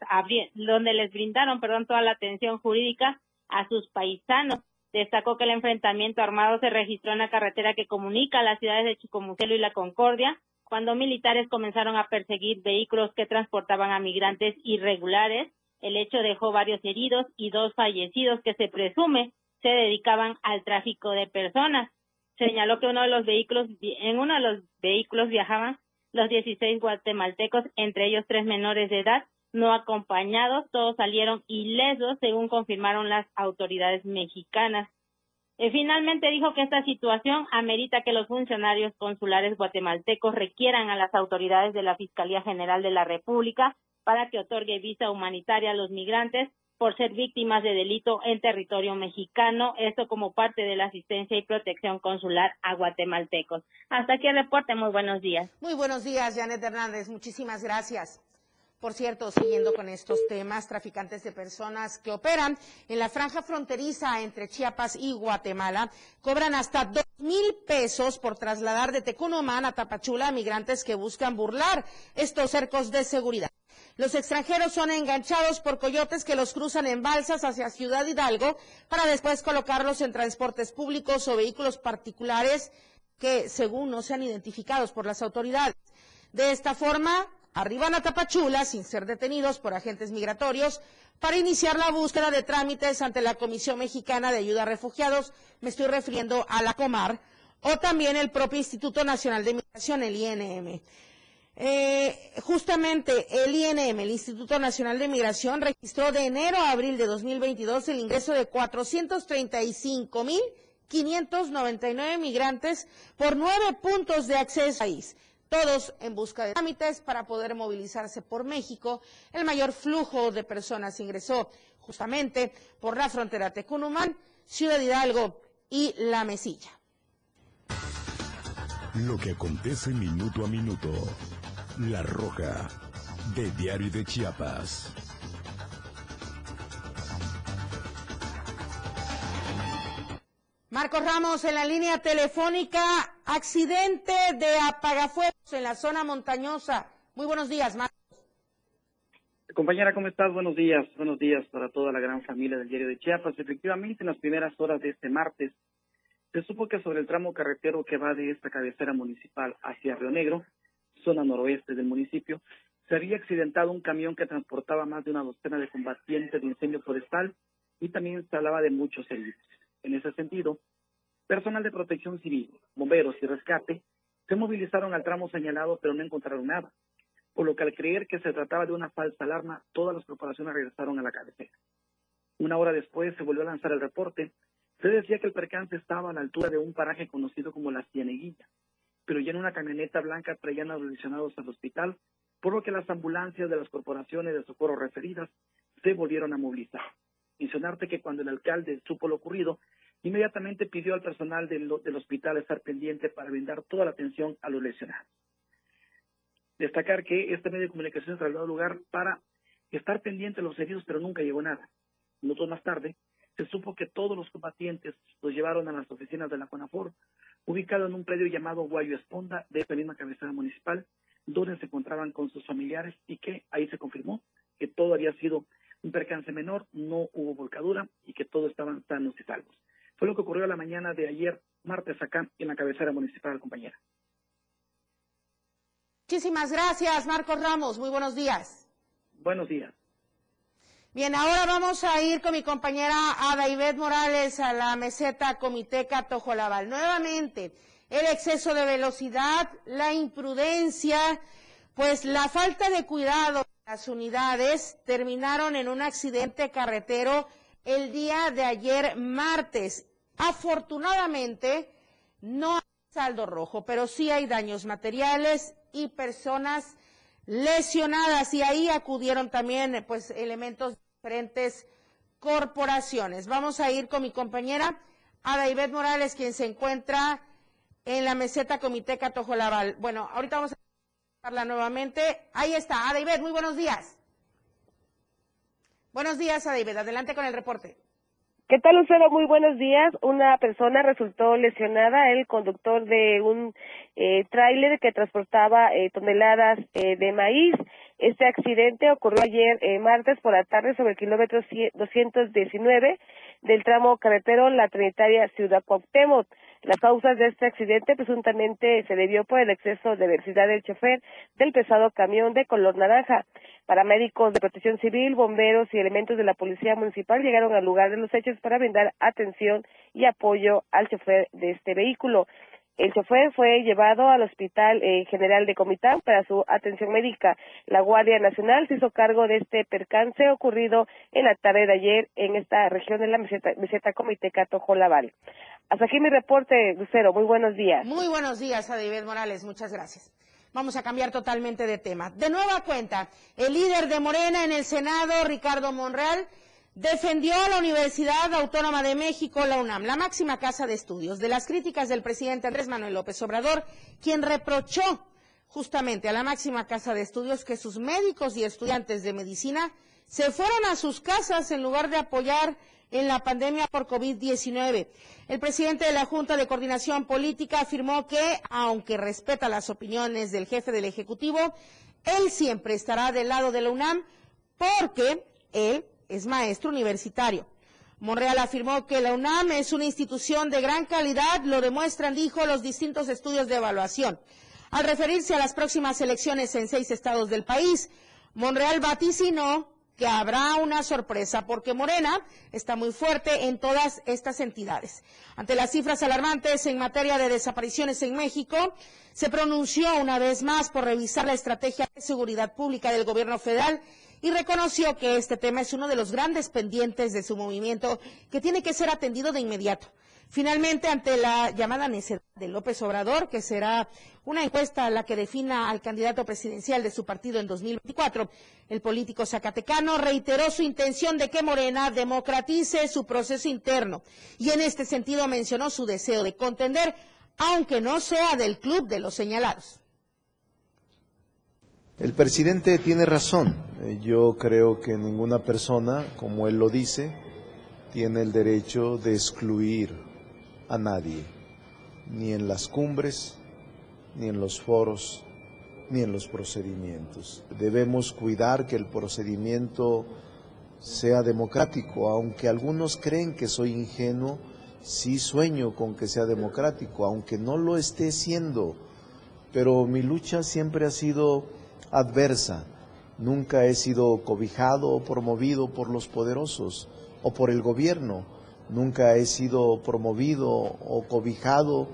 donde les brindaron, perdón, toda la atención jurídica a sus paisanos. Destacó que el enfrentamiento armado se registró en la carretera que comunica las ciudades de Chicomucelo y La Concordia, cuando militares comenzaron a perseguir vehículos que transportaban a migrantes irregulares. El hecho dejó varios heridos y dos fallecidos que se presume se dedicaban al tráfico de personas señaló que uno de los vehículos, en uno de los vehículos viajaban los 16 guatemaltecos, entre ellos tres menores de edad, no acompañados, todos salieron ilesos, según confirmaron las autoridades mexicanas. Eh, finalmente dijo que esta situación amerita que los funcionarios consulares guatemaltecos requieran a las autoridades de la Fiscalía General de la República para que otorgue visa humanitaria a los migrantes por ser víctimas de delito en territorio mexicano, esto como parte de la asistencia y protección consular a guatemaltecos. Hasta aquí el reporte, muy buenos días. Muy buenos días, Janet Hernández, muchísimas gracias. Por cierto, siguiendo con estos temas, traficantes de personas que operan en la franja fronteriza entre Chiapas y Guatemala cobran hasta dos mil pesos por trasladar de Tecunumán a Tapachula a migrantes que buscan burlar estos cercos de seguridad. Los extranjeros son enganchados por coyotes que los cruzan en balsas hacia Ciudad Hidalgo para después colocarlos en transportes públicos o vehículos particulares que, según no sean identificados por las autoridades. De esta forma, arriban a Tapachula sin ser detenidos por agentes migratorios para iniciar la búsqueda de trámites ante la Comisión Mexicana de Ayuda a Refugiados, me estoy refiriendo a la Comar, o también el propio Instituto Nacional de Migración, el INM. Eh, justamente el INM, el Instituto Nacional de Migración, registró de enero a abril de 2022 el ingreso de 435.599 migrantes por nueve puntos de acceso al país, todos en busca de trámites para poder movilizarse por México. El mayor flujo de personas ingresó justamente por la frontera Tecunumán, Ciudad Hidalgo y La Mesilla. Lo que acontece minuto a minuto. La Roja, de Diario de Chiapas. Marcos Ramos en la línea telefónica, accidente de apagafuegos en la zona montañosa. Muy buenos días, Marcos. Compañera, ¿cómo estás? Buenos días. Buenos días para toda la gran familia del diario de Chiapas. Efectivamente, en las primeras horas de este martes, se supo que sobre el tramo carretero que va de esta cabecera municipal hacia Río Negro, zona noroeste del municipio, se había accidentado un camión que transportaba más de una docena de combatientes de incendio forestal y también se hablaba de muchos heridos. En ese sentido, personal de protección civil, bomberos y rescate se movilizaron al tramo señalado pero no encontraron nada, por lo que al creer que se trataba de una falsa alarma, todas las corporaciones regresaron a la cabecera. Una hora después se volvió a lanzar el reporte. Se decía que el percance estaba a la altura de un paraje conocido como la Cieneguilla, pero ya en una camioneta blanca traían a los lesionados al hospital, por lo que las ambulancias de las corporaciones de socorro referidas se volvieron a movilizar. Mencionarte que cuando el alcalde supo lo ocurrido, inmediatamente pidió al personal del, del hospital estar pendiente para brindar toda la atención a los lesionados. Destacar que este medio de comunicación trasladó al lugar para estar pendiente de los heridos, pero nunca llegó nada. Minutos más tarde, se supo que todos los combatientes los llevaron a las oficinas de la CONAFOR, ubicado en un predio llamado Guayo Esponda de esta misma cabecera municipal, donde se encontraban con sus familiares y que ahí se confirmó que todo había sido un percance menor, no hubo volcadura y que todos estaban sanos y salvos. Fue lo que ocurrió la mañana de ayer, martes, acá en la cabecera municipal, compañera. Muchísimas gracias, Marcos Ramos. Muy buenos días. Buenos días. Bien, ahora vamos a ir con mi compañera Ada Ivette Morales a la meseta Comiteca Tojolabal. Nuevamente, el exceso de velocidad, la imprudencia, pues la falta de cuidado de las unidades terminaron en un accidente carretero el día de ayer martes. Afortunadamente, no hay saldo rojo, pero sí hay daños materiales y personas lesionadas y ahí acudieron también pues elementos diferentes corporaciones. Vamos a ir con mi compañera Ada Morales, quien se encuentra en la meseta Comiteca Tojolabal. Bueno, ahorita vamos a hablarla nuevamente. Ahí está, Ada Ivette, muy buenos días. Buenos días, Ada Ivette, adelante con el reporte. ¿Qué tal, Lucero? Muy buenos días. Una persona resultó lesionada, el conductor de un eh, tráiler que transportaba eh, toneladas eh, de maíz. Este accidente ocurrió ayer eh, martes por la tarde sobre el kilómetro 219 del tramo carretero La Trinitaria Ciudad Cuauhtémoc. Las causas de este accidente presuntamente se debió por el exceso de velocidad del chofer del pesado camión de color naranja. Paramédicos de protección civil, bomberos y elementos de la policía municipal llegaron al lugar de los hechos para brindar atención y apoyo al chofer de este vehículo. El chofer fue llevado al Hospital eh, General de Comitán para su atención médica. La Guardia Nacional se hizo cargo de este percance ocurrido en la tarde de ayer en esta región de la meseta, meseta Comiteca Tojolabal. Hasta aquí mi reporte, Lucero. Muy buenos días. Muy buenos días, Adibet Morales. Muchas gracias. Vamos a cambiar totalmente de tema. De nueva cuenta, el líder de Morena en el Senado, Ricardo Monreal, defendió a la Universidad Autónoma de México, la UNAM, la máxima casa de estudios, de las críticas del presidente Andrés Manuel López Obrador, quien reprochó justamente a la máxima casa de estudios que sus médicos y estudiantes de medicina se fueron a sus casas en lugar de apoyar en la pandemia por COVID-19. El presidente de la Junta de Coordinación Política afirmó que, aunque respeta las opiniones del jefe del Ejecutivo, él siempre estará del lado de la UNAM porque él es maestro universitario. Monreal afirmó que la UNAM es una institución de gran calidad, lo demuestran, dijo, los distintos estudios de evaluación. Al referirse a las próximas elecciones en seis estados del país, Monreal vaticinó que habrá una sorpresa porque Morena está muy fuerte en todas estas entidades. Ante las cifras alarmantes en materia de desapariciones en México, se pronunció una vez más por revisar la estrategia de seguridad pública del gobierno federal y reconoció que este tema es uno de los grandes pendientes de su movimiento que tiene que ser atendido de inmediato. Finalmente, ante la llamada necedad de López Obrador, que será una encuesta la que defina al candidato presidencial de su partido en 2024, el político zacatecano reiteró su intención de que Morena democratice su proceso interno y en este sentido mencionó su deseo de contender, aunque no sea del club de los señalados. El presidente tiene razón. Eh, yo creo que ninguna persona, como él lo dice, tiene el derecho de excluir a nadie, ni en las cumbres, ni en los foros, ni en los procedimientos. Debemos cuidar que el procedimiento sea democrático, aunque algunos creen que soy ingenuo, sí sueño con que sea democrático, aunque no lo esté siendo, pero mi lucha siempre ha sido adversa, nunca he sido cobijado o promovido por los poderosos o por el gobierno, nunca he sido promovido o cobijado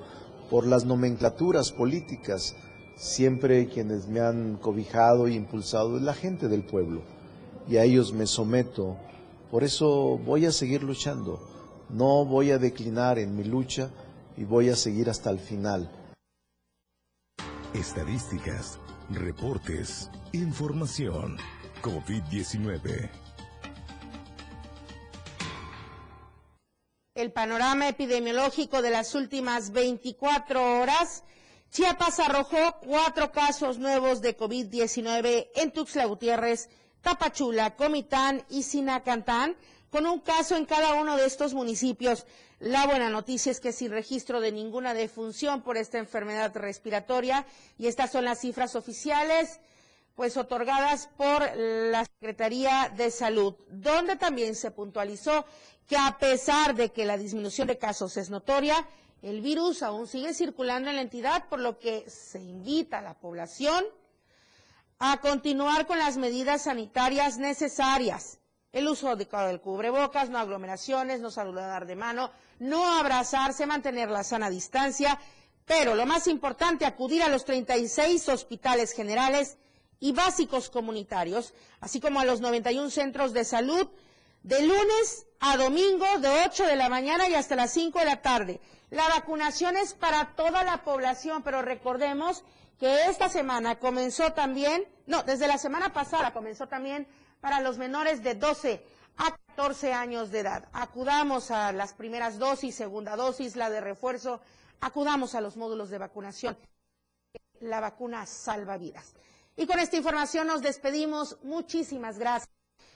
por las nomenclaturas políticas. Siempre quienes me han cobijado e impulsado es la gente del pueblo y a ellos me someto. Por eso voy a seguir luchando. No voy a declinar en mi lucha y voy a seguir hasta el final. Estadísticas, reportes, información. COVID-19. el panorama epidemiológico de las últimas 24 horas, Chiapas arrojó cuatro casos nuevos de COVID-19 en Tuxtla Gutiérrez, Tapachula, Comitán y Sinacantán, con un caso en cada uno de estos municipios. La buena noticia es que sin registro de ninguna defunción por esta enfermedad respiratoria, y estas son las cifras oficiales, pues otorgadas por la Secretaría de Salud, donde también se puntualizó que a pesar de que la disminución de casos es notoria, el virus aún sigue circulando en la entidad, por lo que se invita a la población a continuar con las medidas sanitarias necesarias. El uso adecuado del cubrebocas, no aglomeraciones, no saludar de mano, no abrazarse, mantener la sana distancia, pero lo más importante, acudir a los 36 hospitales generales y básicos comunitarios, así como a los 91 centros de salud de lunes a domingo de 8 de la mañana y hasta las 5 de la tarde. La vacunación es para toda la población, pero recordemos que esta semana comenzó también, no, desde la semana pasada comenzó también para los menores de 12 a 14 años de edad. Acudamos a las primeras dosis, segunda dosis, la de refuerzo, acudamos a los módulos de vacunación. La vacuna salva vidas. Y con esta información nos despedimos. Muchísimas gracias.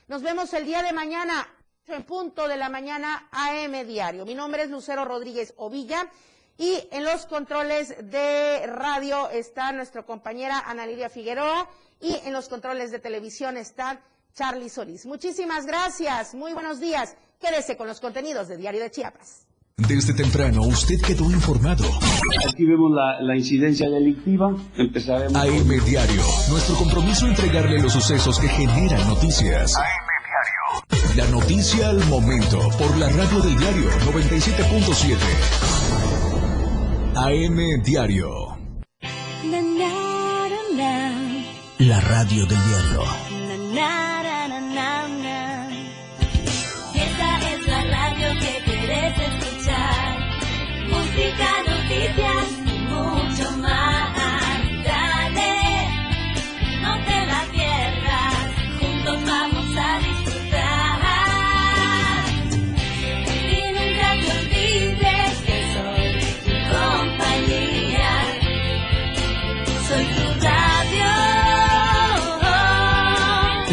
Nos vemos el día de mañana en punto de la mañana AM Diario. Mi nombre es Lucero Rodríguez Ovilla y en los controles de radio está nuestra compañera Ana Lidia Figueroa y en los controles de televisión está Charlie Solís. Muchísimas gracias, muy buenos días. Quédese con los contenidos de Diario de Chiapas. Desde temprano usted quedó informado. Aquí vemos la, incidencia delictiva. Empezaremos. AM Diario. Nuestro compromiso entregarle los sucesos que generan noticias. AM Diario. La noticia al momento por la radio del diario 97.7. AM Diario. La radio del diario.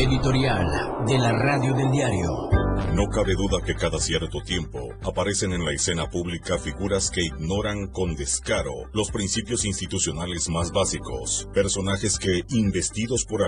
Editorial de la Radio del Diario. No cabe duda que cada cierto tiempo aparecen en la escena pública figuras que ignoran con descaro los principios institucionales más básicos, personajes que, investidos por